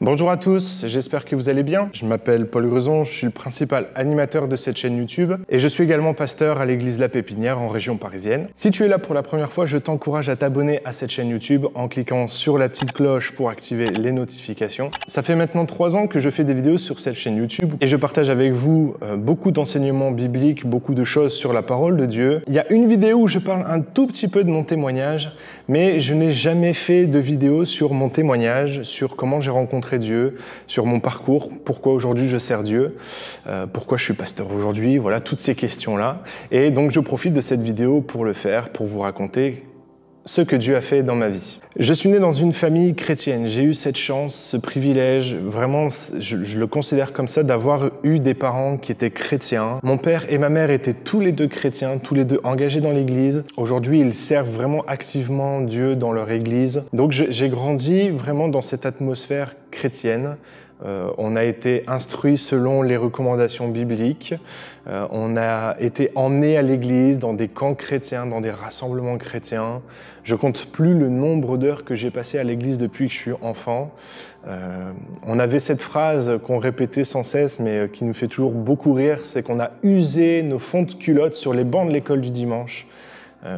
Bonjour à tous, j'espère que vous allez bien. Je m'appelle Paul Grezon, je suis le principal animateur de cette chaîne YouTube et je suis également pasteur à l'église La Pépinière en région parisienne. Si tu es là pour la première fois, je t'encourage à t'abonner à cette chaîne YouTube en cliquant sur la petite cloche pour activer les notifications. Ça fait maintenant trois ans que je fais des vidéos sur cette chaîne YouTube et je partage avec vous euh, beaucoup d'enseignements bibliques, beaucoup de choses sur la parole de Dieu. Il y a une vidéo où je parle un tout petit peu de mon témoignage, mais je n'ai jamais fait de vidéo sur mon témoignage, sur comment j'ai rencontré Dieu, sur mon parcours, pourquoi aujourd'hui je sers Dieu, euh, pourquoi je suis pasteur aujourd'hui, voilà, toutes ces questions-là. Et donc je profite de cette vidéo pour le faire, pour vous raconter ce que Dieu a fait dans ma vie. Je suis né dans une famille chrétienne. J'ai eu cette chance, ce privilège, vraiment, je, je le considère comme ça, d'avoir eu des parents qui étaient chrétiens. Mon père et ma mère étaient tous les deux chrétiens, tous les deux engagés dans l'Église. Aujourd'hui, ils servent vraiment activement Dieu dans leur Église. Donc j'ai grandi vraiment dans cette atmosphère chrétienne. Euh, on a été instruit selon les recommandations bibliques. Euh, on a été emmené à l'église dans des camps chrétiens, dans des rassemblements chrétiens. Je compte plus le nombre d'heures que j'ai passées à l'église depuis que je suis enfant. Euh, on avait cette phrase qu'on répétait sans cesse, mais qui nous fait toujours beaucoup rire, c'est qu'on a usé nos fonds de culottes sur les bancs de l'école du dimanche.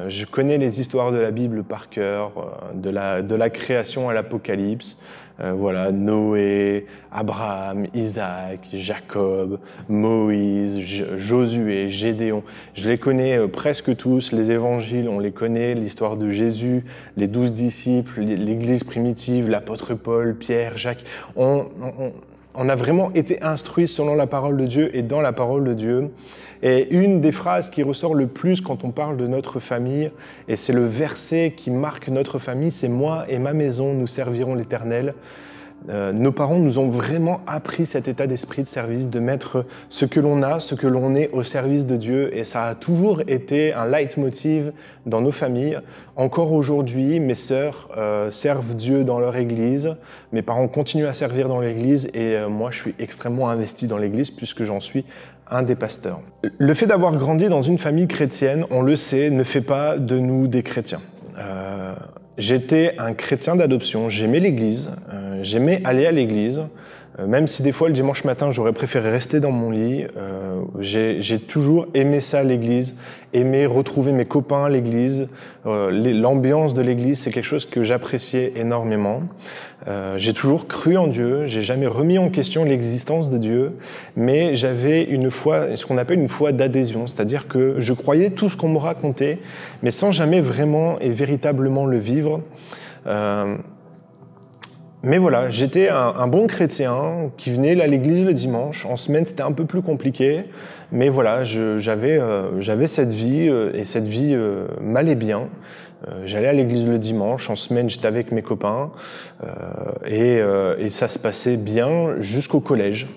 je connais les histoires de la Bible par cœur, de la création à l'Apocalypse. Euh, voilà, Noé, Abraham, Isaac, Jacob, Moïse, Josué, Gédéon. Je les connais euh, presque tous, les évangiles, on les connaît, l'histoire de Jésus, les douze disciples, l'église primitive, l'apôtre Paul, Pierre, Jacques. A vraiment été instruits selon la parole de Dieu et dans la parole de Dieu. Et une des phrases qui ressort le plus quand on parle de notre famille, et c'est le verset qui marque notre famille, c'est moi et ma maison, nous servirons l'Éternel. Euh, nos parents nous ont vraiment appris cet état d'esprit de service, de mettre ce que l'on a, ce que l'on est au service de Dieu. Et ça a toujours été un leitmotiv dans nos familles. Encore aujourd'hui, mes sœurs euh, servent Dieu dans leur église. Mes parents continuent à servir dans l'église et euh, moi, je suis extrêmement investi dans l'église puisque j'en suis un des pasteurs. Le fait d'avoir grandi dans une famille chrétienne, on le sait, ne fait pas de nous des chrétiens. J'étais un chrétien d'adoption, j'aimais l'église, j'aimais aller à l'église, euh, même si des fois le dimanche matin j'aurais préféré rester dans mon lit, euh, j'ai toujours aimé ça l'église, aimé retrouver mes copains à l'église, euh, l'ambiance de l'église c'est quelque chose que j'appréciais énormément. j'ai toujours cru en Dieu, j'ai jamais remis en question l'existence de Dieu, mais j'avais une foi, ce qu'on appelle une foi d'adhésion, c'est-à-dire que je croyais tout ce qu'on me racontait, mais sans jamais vraiment et véritablement le vivre. Mais voilà, j'étais un, bon chrétien qui venait à l'église le dimanche. En semaine, c'était un peu plus compliqué. Mais voilà, euh, j'avais cette vie euh, et cette vie euh, m'allait bien. J'allais à l'église le dimanche. En semaine, j'étais avec mes copains. Et, ça se passait bien jusqu'au collège.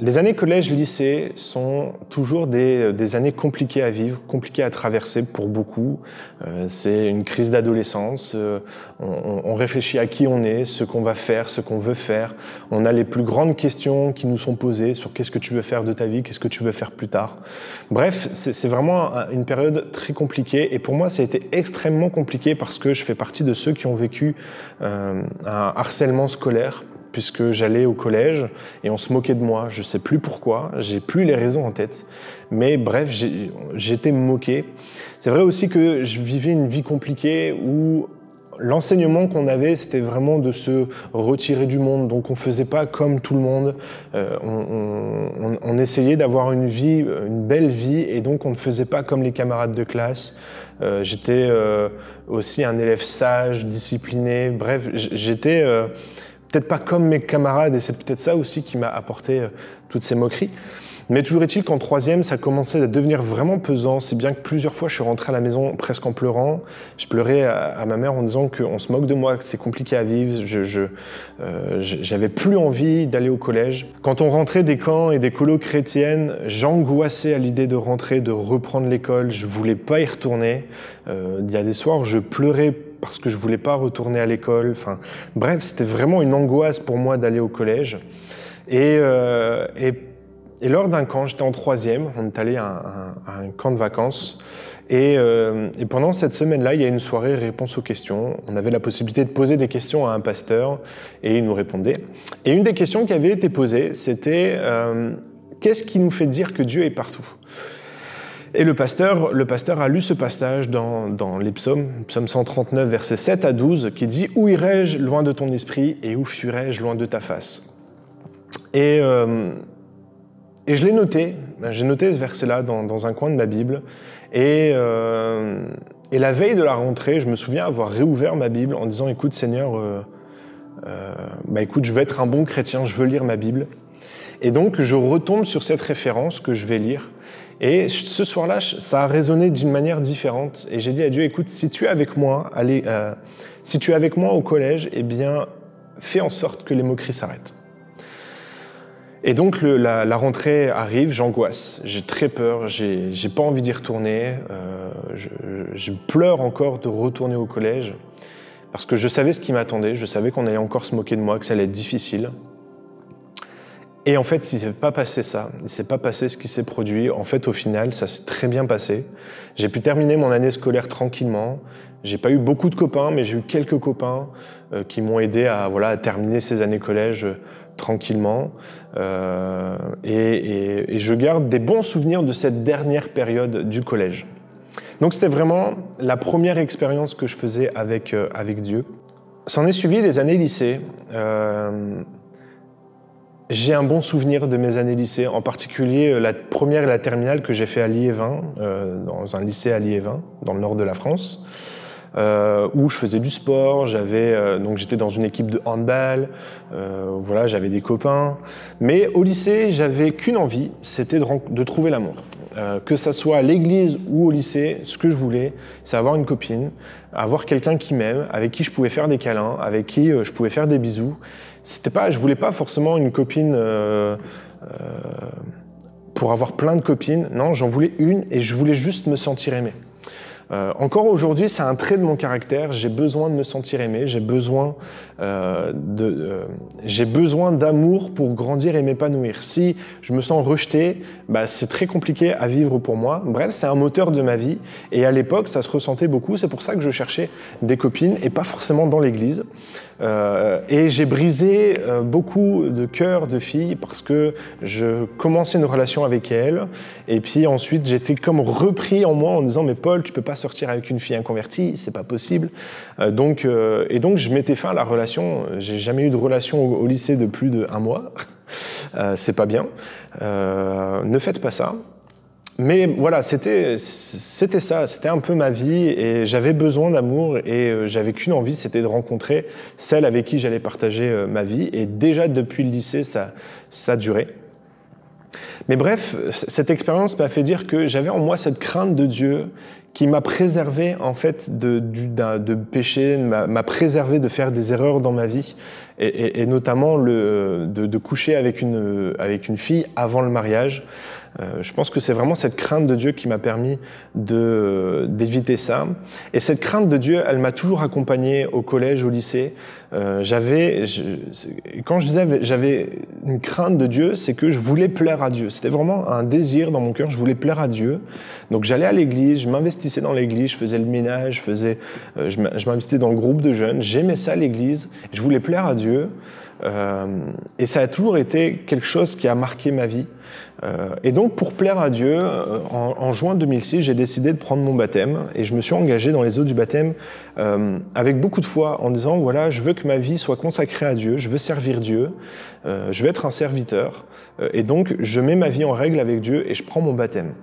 Les années collège-lycée sont toujours des, années compliquées à vivre, compliquées à traverser pour beaucoup. Euh, c'est une crise d'adolescence. Euh, on, réfléchit à qui on est, ce qu'on va faire, ce qu'on veut faire. On a les plus grandes questions qui nous sont posées sur qu'est-ce que tu veux faire de ta vie, qu'est-ce que tu veux faire plus tard. Bref, c'est vraiment une période très compliquée. Et pour moi, ça a été extrêmement compliqué parce que je fais partie de ceux qui ont vécu euh, un harcèlement scolaire puisque j'allais au collège et on se moquait de moi. Je ne sais plus pourquoi, j'ai plus les raisons en tête. Mais bref, j'étais moqué. C'est vrai aussi que je vivais une vie compliquée où l'enseignement qu'on avait, c'était vraiment de se retirer du monde. Donc on faisait pas comme tout le monde. Euh, on, essayait d'avoir une vie, une belle vie, et donc on ne faisait pas comme les camarades de classe. Euh, j'étais euh, aussi un élève sage, discipliné. Bref, j'étais peut-être pas comme mes camarades, et c'est peut-être ça aussi qui m'a apporté euh, toutes ces moqueries. Mais toujours est-il qu'en troisième, ça commençait à devenir vraiment pesant, si bien que plusieurs fois je suis rentré à la maison presque en pleurant. Je pleurais à, ma mère en disant qu'on se moque de moi, que c'est compliqué à vivre. Je, euh, j'avais plus envie d'aller au collège. Quand on rentrait des camps et des colos chrétiennes, j'angoissais à l'idée de rentrer, de reprendre l'école. Je voulais pas y retourner. Euh, il y a des soirs, je pleurais parce que je voulais pas retourner à l'école. Enfin, bref, c'était vraiment une angoisse pour moi d'aller au collège. Et, euh, lors d'un camp, j'étais en troisième, on est allé à un, camp de vacances, Et, euh, et pendant cette semaine-là, il y a une soirée réponse aux questions. On avait la possibilité de poser des questions à un pasteur et il nous répondait. Et une des questions qui avait été posée, c'était euh, qu'est-ce qui nous fait dire que Dieu est partout? Et le pasteur, le pasteur a lu ce passage dans, dans les psaumes, psaume 139, versets 7 à 12, qui dit Où irai-je loin de ton esprit et où fuirai-je loin de ta face? Et, euh, et je l'ai noté, j'ai noté ce verset-là dans, dans, un coin de ma Bible. Et, euh, et, la veille de la rentrée, je me souviens avoir réouvert ma Bible en disant Écoute, Seigneur, euh, bah, écoute, je veux être un bon chrétien, je veux lire ma Bible. Et donc, je retombe sur cette référence que je vais lire. Et ce soir-là, ça a résonné d'une manière différente. Et j'ai dit à Dieu, écoute, si tu es avec moi, allez, euh, si tu es avec moi au collège, eh bien, fais en sorte que les moqueries s'arrêtent. Et donc la, rentrée arrive, j'angoisse, j'ai très peur, j'ai pas envie d'y retourner, euh, je, pleure encore de retourner au collège, parce que je savais ce qui m'attendait, je savais qu'on allait encore se moquer de moi, que ça allait être difficile. Et en fait, il s'est pas passé ça, il s'est pas passé ce qui s'est produit. En fait, au final, ça s'est très bien passé. J'ai pu terminer mon année scolaire tranquillement. J'ai pas eu beaucoup de copains, mais j'ai eu quelques copains euh, qui m'ont aidé à voilà terminer ces années collège tranquillement. Euh, et, et, je garde des bons souvenirs de cette dernière période du collège. Donc c'était vraiment la première expérience que je faisais avec, euh, avec Dieu. S'en est suivi les années lycée. Euh, j'ai un bon souvenir de mes années lycée, en particulier la première et la terminale que j'ai fait à Liévin, euh, dans un lycée à Liévin, dans le nord de la France euh, où je faisais du sport, j'avais euh, j'étais dans une équipe de handball, euh, voilà, j'avais des copains. Mais au lycée, j'avais qu'une envie, c'était de, de, trouver l'amour. Euh, que ça soit à l'église ou au lycée, ce que je voulais, c'est avoir une copine, avoir quelqu'un qui m'aime, avec qui je pouvais faire des câlins, avec qui euh, je pouvais faire des bisous. C'était pas, je voulais pas forcément une copine pour avoir plein de copines. Non, j'en voulais une et je voulais juste me sentir aimé. Euh, encore aujourd'hui, c'est un trait de mon caractère. J'ai besoin de me sentir aimé. J'ai besoin euh, de, euh, j'ai besoin d'amour pour grandir et m'épanouir. Si je me sens rejeté, bah, c'est très compliqué à vivre pour moi. Bref, c'est un moteur de ma vie. Et à l'époque, ça se ressentait beaucoup. C'est pour ça que je cherchais des copines et pas forcément dans l'église. Et j'ai brisé beaucoup de cœurs de filles parce que je commençais une relation avec elles. Et puis ensuite, j'étais comme repris en moi en disant Mais Paul, tu peux pas sortir avec une fille inconvertie, c'est pas possible. Euh, donc, euh, et donc, je mettais fin à la relation. J'ai jamais eu de relation au, au lycée de plus d'un mois. Euh, c'est pas bien. ne faites pas ça. Mais voilà, c'était c'était ça, c'était un peu ma vie et j'avais besoin d'amour et j'avais qu'une envie, c'était de rencontrer celle avec qui j'allais partager ma vie. Et déjà depuis le lycée, ça ça duré. Mais bref, cette expérience m'a fait dire que j'avais en moi cette crainte de Dieu qui m'a préservé en fait de, de péché, m'a préservé de faire des erreurs dans ma vie, et, notamment le, de, coucher avec une, avec une fille avant le mariage. Euh, je pense que c'est vraiment cette crainte de Dieu qui m'a permis d'éviter ça. Et cette crainte de Dieu, elle m'a toujours accompagné au collège, au lycée. Euh, j'avais, quand je disais j'avais une crainte de Dieu, c'est que je voulais plaire à Dieu. C'était vraiment un désir dans mon cœur, je voulais plaire à Dieu. Donc j'allais à l'église, je m'investissais dans l'église, je faisais le ménage, je, faisais, euh, je m'investissais dans le groupe de jeunes. J'aimais ça l'église, je voulais plaire à Dieu. Euh, et ça a toujours été quelque chose qui a marqué ma vie. Euh, et donc, pour plaire à Dieu, en, juin 2006, j'ai décidé de prendre mon baptême et je me suis engagé dans les eaux du baptême avec beaucoup de foi en disant voilà, je veux que ma vie soit consacrée à Dieu, je veux servir Dieu, je veux être un serviteur. et donc, je mets ma vie en règle avec Dieu et je prends mon baptême.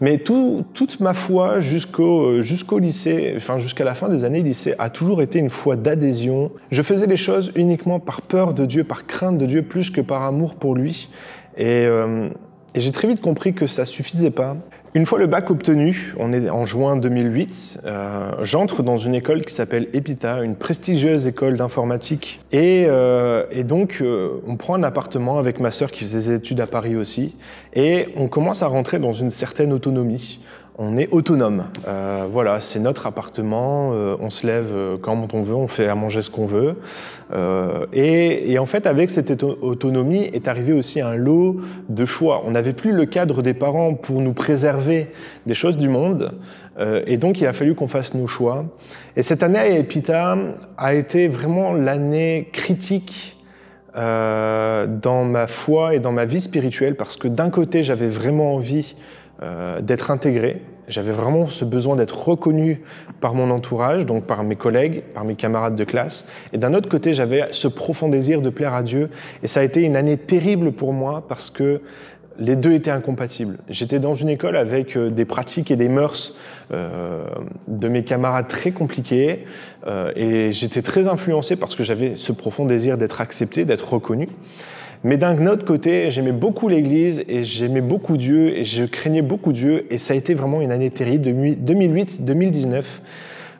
Mais tout, toute ma foi jusqu'au jusqu'au lycée, enfin jusqu'à la fin des années lycée, a toujours été une foi d'adhésion. Je faisais les choses uniquement par peur de Dieu, par crainte de Dieu, plus que par amour pour lui. Et, euh, et j'ai très vite compris que ça suffisait pas. Une fois le bac obtenu, on est en juin 2008, euh, j'entre dans une école qui s'appelle EPITA, une prestigieuse école d'informatique. Et, euh, donc, euh, on prend un appartement avec ma sœur qui faisait des études à Paris aussi, et on commence à rentrer dans une certaine autonomie. On est autonome. Euh, voilà, c'est notre appartement, euh, on se lève euh, quand on veut, on fait à manger ce qu'on veut. Et, et, en fait, avec cette autonomie est arrivé aussi un lot de choix. On n'avait plus le cadre des parents pour nous préserver des choses du monde. Et donc, il a fallu qu'on fasse nos choix. Et cette année à Epita a été vraiment l'année critique dans ma foi et dans ma vie spirituelle parce que d'un côté, j'avais vraiment envie euh, d'être intégré. J'avais vraiment ce besoin d'être reconnu par mon entourage, donc par mes collègues, par mes camarades de classe. Et d'un autre côté, j'avais ce profond désir de plaire à Dieu. Et ça a été une année terrible pour moi parce que les deux étaient incompatibles. J'étais dans une école avec euh, des pratiques et des mœurs euh, de mes camarades très compliquées et j'étais très influencé parce que j'avais ce profond désir d'être accepté, d'être reconnu. Mais d'un autre côté, j'aimais beaucoup l'Église et j'aimais beaucoup Dieu et je craignais beaucoup Dieu et ça a été vraiment une année terrible, 2008-2019.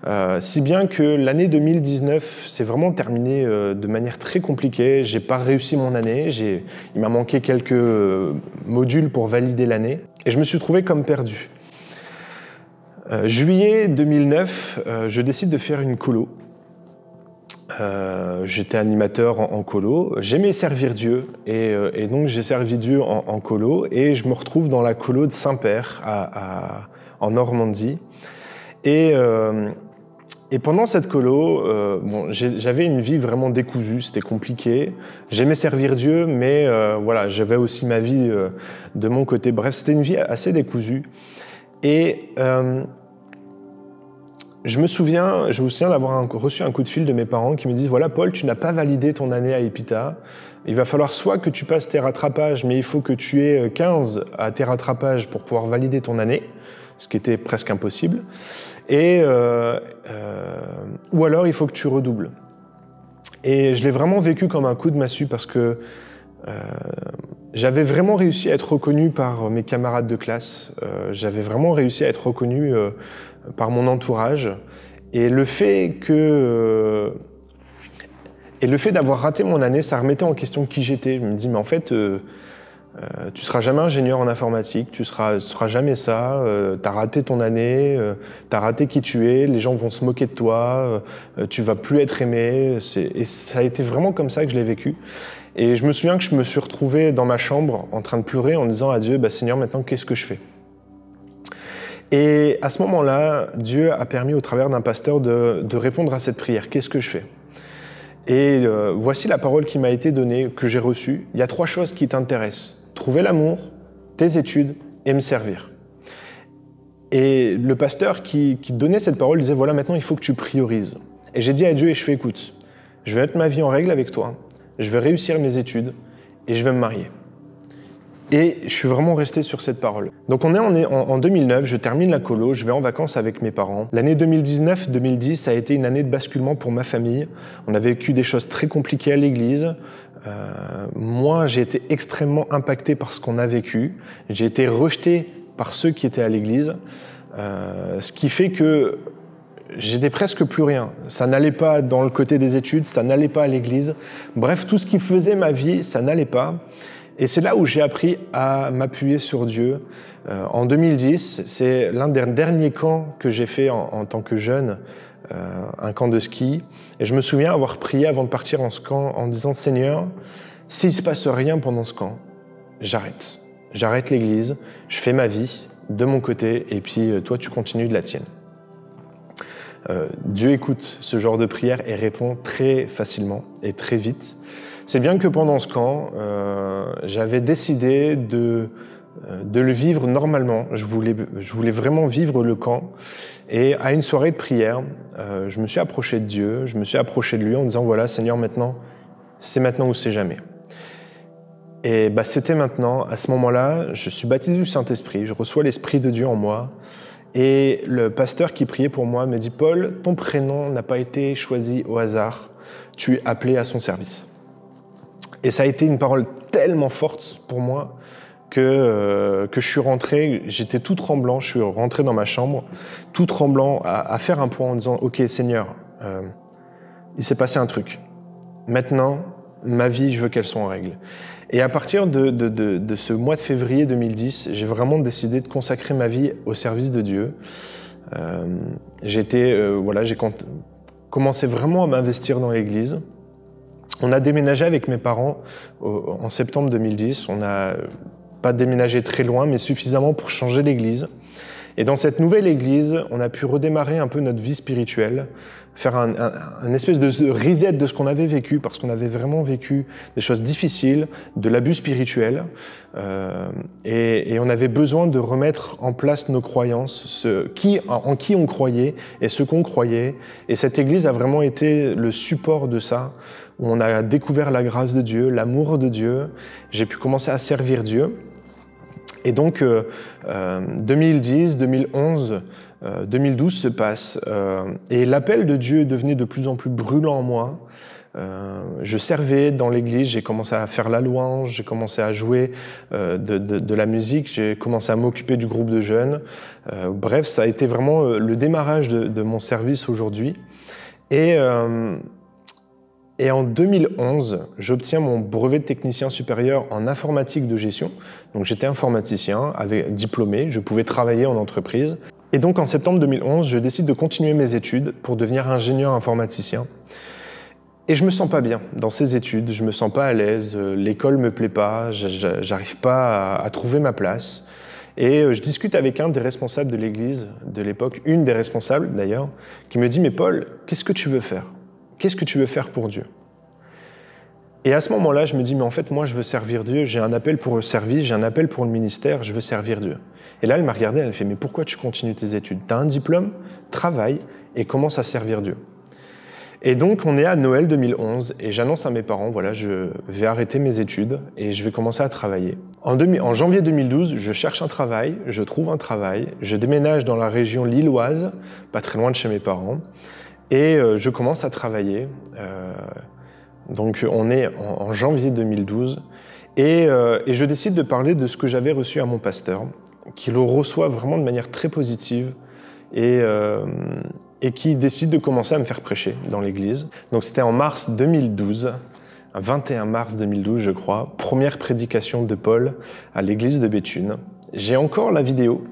Euh, si bien que l'année 2019 s'est vraiment terminée euh, de manière très compliquée. J'ai pas réussi mon année. Il m'a manqué quelques euh, modules pour valider l'année et je me suis trouvé comme perdu. juillet 2009, je décide de faire une colo euh, j'étais animateur en, colo. J'aimais servir Dieu et, euh, donc j'ai servi Dieu en, colo et je me retrouve dans la colo de Saint-Père en Normandie. Et, euh, et, pendant cette colo, bon, j'avais une vie vraiment décousue, c'était compliqué. J'aimais servir Dieu, mais voilà, j'avais aussi ma vie de mon côté. Bref, c'était une vie assez décousue. Je me souviens, je me souviens d'avoir reçu un coup de fil de mes parents qui me disent voilà Paul, tu n'as pas validé ton année à Epita. Il va falloir soit que tu passes tes rattrapages, mais il faut que tu aies 15 à tes rattrapages pour pouvoir valider ton année, ce qui était presque impossible. Et euh, euh, ou alors il faut que tu redoubles. Et je l'ai vraiment vécu comme un coup de massue parce que euh, j'avais vraiment réussi à être reconnu par mes camarades de classe. j'avais vraiment réussi à être reconnu par mon entourage. Et le fait que euh, et le fait d'avoir raté mon année, ça remettait en question qui j'étais. Je me dis, mais en fait, euh, euh, tu seras jamais ingénieur en informatique, tu seras, seras jamais ça, tu as raté ton année, tu as raté qui tu es, les gens vont se moquer de toi, tu vas plus être aimé. Et ça a été vraiment comme ça que je l'ai vécu. Et je me souviens que je me suis retrouvé dans ma chambre en train de pleurer en disant à Dieu, bah, Seigneur, maintenant, qu'est-ce que je fais? Et à ce moment-là, Dieu a permis au travers d'un pasteur de, répondre à cette prière. Qu'est-ce que je fais? Et euh, voici la parole qui m'a été donnée, que j'ai reçue. Il y a trois choses qui t'intéressent. Trouver l'amour, tes études et me servir. Et le pasteur qui, qui, donnait cette parole disait, voilà, maintenant il faut que tu priorises. Et j'ai dit à Dieu, et je fais, écoute, je vais mettre ma vie en règle avec toi, je vais réussir mes études et je vais me marier. Et je suis vraiment resté sur cette parole. Donc on est en, en 2009, je termine la colo, je vais en vacances avec mes parents. L'année 2019-2010 a été une année de basculement pour ma famille. On a vécu des choses très compliquées à l'église. Euh, moi, j'ai été extrêmement impacté par ce qu'on a vécu. J'ai été rejeté par ceux qui étaient à l'église. Euh, ce qui fait que j'étais presque plus rien. Ça n'allait pas dans le côté des études, ça n'allait pas à l'église. Bref, tout ce qui faisait ma vie, ça n'allait pas. Et c'est là où j'ai appris à m'appuyer sur Dieu. Euh, en 2010, c'est l'un des derniers camps que j'ai fait en, tant que jeune, euh, un camp de ski. Et je me souviens avoir prié avant de partir en ce camp en disant Seigneur, s'il ne se passe rien pendant ce camp, j'arrête. J'arrête l'église, je fais ma vie de mon côté, et puis euh, toi, tu continues de la tienne. Dieu écoute ce genre de prière et répond très facilement et très vite. C'est bien que pendant ce camp, euh, j'avais décidé de, euh, de le vivre normalement. Je voulais, je voulais vraiment vivre le camp. Et à une soirée de prière, euh, je me suis approché de Dieu, je me suis approché de lui en disant, voilà, Seigneur, maintenant, c'est maintenant ou c'est jamais. Et bah, c'était maintenant, à ce moment-là, je suis baptisé du Saint-Esprit, je reçois l'Esprit de Dieu en moi. Et le pasteur qui priait pour moi me dit, Paul, ton prénom n'a pas été choisi au hasard, tu es appelé à son service. Et ça a été une parole tellement forte pour moi que, euh, que je suis rentré, j'étais tout tremblant, je suis rentré dans ma chambre, tout tremblant, à, faire un point en disant Ok, Seigneur, euh, il s'est passé un truc. Maintenant, ma vie, je veux qu'elle soit en règle. Et à partir de, ce mois de février 2010, j'ai vraiment décidé de consacrer ma vie au service de Dieu. Euh, j'ai commencé vraiment à m'investir dans l'Église. On a déménagé avec mes parents en septembre 2010. On n'a pas déménagé très loin, mais suffisamment pour changer l'Église. Et dans cette nouvelle Église, on a pu redémarrer un peu notre vie spirituelle faire un, espèce de reset de ce qu'on avait vécu, parce qu'on avait vraiment vécu des choses difficiles, de l'abus spirituel, euh, et, on avait besoin de remettre en place nos croyances, en, qui on croyait et ce qu'on croyait. Et cette Église a vraiment été le support de ça, où on a découvert la grâce de Dieu, l'amour de Dieu. J'ai pu commencer à servir Dieu. Et donc, 2010, 2011, 2012 se passe, euh, et l'appel de Dieu devenait de plus en plus brûlant en moi. Euh, je servais dans l'église, j'ai commencé à faire la louange, j'ai commencé à jouer euh, de, la musique, j'ai commencé à m'occuper du groupe de jeunes. bref, ça a été vraiment le démarrage de, mon service aujourd'hui. Et et en 2011, j'obtiens mon brevet de technicien supérieur en informatique de gestion. Donc j'étais informaticien, avec diplômé, je pouvais travailler en entreprise. Et donc en septembre 2011, je décide de continuer mes études pour devenir ingénieur informaticien. Et je me sens pas bien dans ces études, je me sens pas à l'aise, l'école me plaît pas, j'arrive pas à, trouver ma place. Et euh, je discute avec un des responsables de l'église de l'époque, une des responsables d'ailleurs, qui me dit Mais Paul, qu'est-ce que tu veux faire? Qu'est-ce que tu veux faire pour Dieu? Et à ce moment-là, je me dis, mais en fait, moi, je veux servir Dieu, j'ai un appel pour le service, j'ai un appel pour le ministère, je veux servir Dieu. Et là, elle m'a regardé, elle fait, mais pourquoi tu continues tes études? Tu as un diplôme, travaille et commence à servir Dieu. Et donc, on est à Noël 2011 et j'annonce à mes parents, voilà, je vais arrêter mes études et je vais commencer à travailler. En, janvier 2012, je cherche un travail, je trouve un travail, je déménage dans la région lilloise, pas très loin de chez mes parents. Et euh, je commence à travailler. Euh, donc on est en, janvier 2012. Euh, et, je décide de parler de ce que j'avais reçu à mon pasteur, qui le reçoit vraiment de manière très positive et, et qui décide de commencer à me faire prêcher dans l'église. Donc c'était en mars 2012, 21 mars 2012 je crois, première prédication de Paul à l'église de Béthune. J'ai encore la vidéo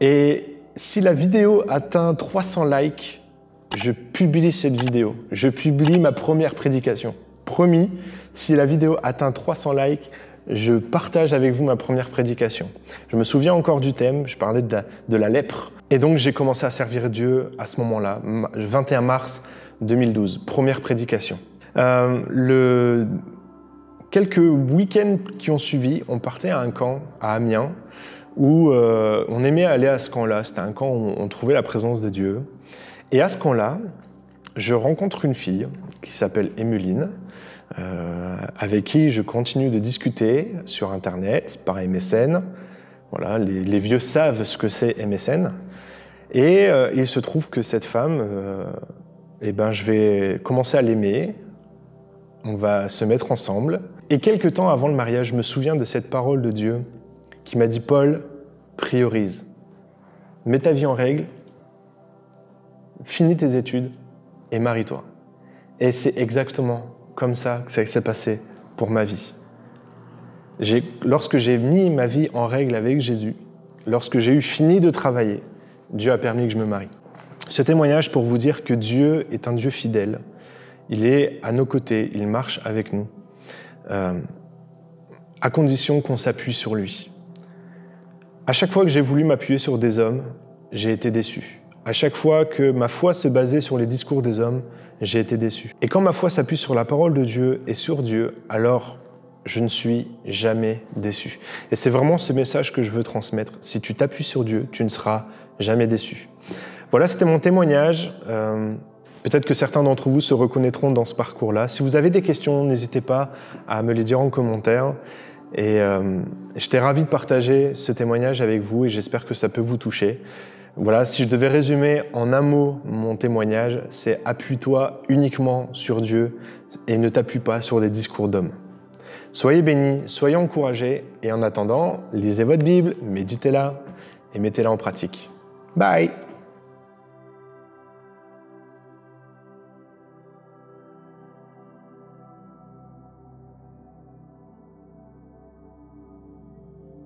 et si la vidéo atteint 300 likes, je publie cette vidéo. Je publie ma première prédication. Promis, si la vidéo atteint 300 likes, je partage avec vous ma première prédication. Je me souviens encore du thème, je parlais de la, lèpre. Et donc j'ai commencé à servir Dieu à ce moment-là, 21 mars 2012, première prédication. Euh, le... Quelques week-ends qui ont suivi, on partait à un camp à Amiens où euh, on aimait aller à ce camp-là. C'était un camp où on trouvait la présence de Dieu. Et à ce camp-là, je rencontre une fille qui s'appelle Emeline, euh, avec qui je continue de discuter sur Internet, par MSN. Voilà, les, vieux savent ce que c'est MSN. Et euh, il se trouve que cette femme, euh, eh ben, je vais commencer à l'aimer. On va se mettre ensemble. Et quelques temps avant le mariage, je me souviens de cette parole de Dieu qui m'a dit Paul, priorise. Mets ta vie en règle finis tes études et marie-toi. Et c'est exactement comme ça que ça s'est passé pour ma vie. Lorsque j'ai mis ma vie en règle avec Jésus, lorsque j'ai eu fini de travailler, Dieu a permis que je me marie. Ce témoignage pour vous dire que Dieu est un Dieu fidèle. Il est à nos côtés, il marche avec nous, euh, à condition qu'on s'appuie sur lui. À chaque fois que j'ai voulu m'appuyer sur des hommes, j'ai été déçu. À chaque fois que ma foi se basait sur les discours des hommes, j'ai été déçu. Et quand ma foi s'appuie sur la parole de Dieu et sur Dieu, alors je ne suis jamais déçu. Et c'est vraiment ce message que je veux transmettre. Si tu t'appuies sur Dieu, tu ne seras jamais déçu. Voilà, c'était mon témoignage. Euh, peut-être que certains d'entre vous se reconnaîtront dans ce parcours-là. Si vous avez des questions, n'hésitez pas à me les dire en commentaire. Et euh, j'étais ravi de partager ce témoignage avec vous et j'espère que ça peut vous toucher. Voilà, si je devais résumer en un mot mon témoignage, c'est appuie-toi uniquement sur Dieu et ne t'appuie pas sur des discours d'hommes. Soyez bénis, soyez encouragés et en attendant, lisez votre Bible, méditez-la et mettez-la en pratique. Bye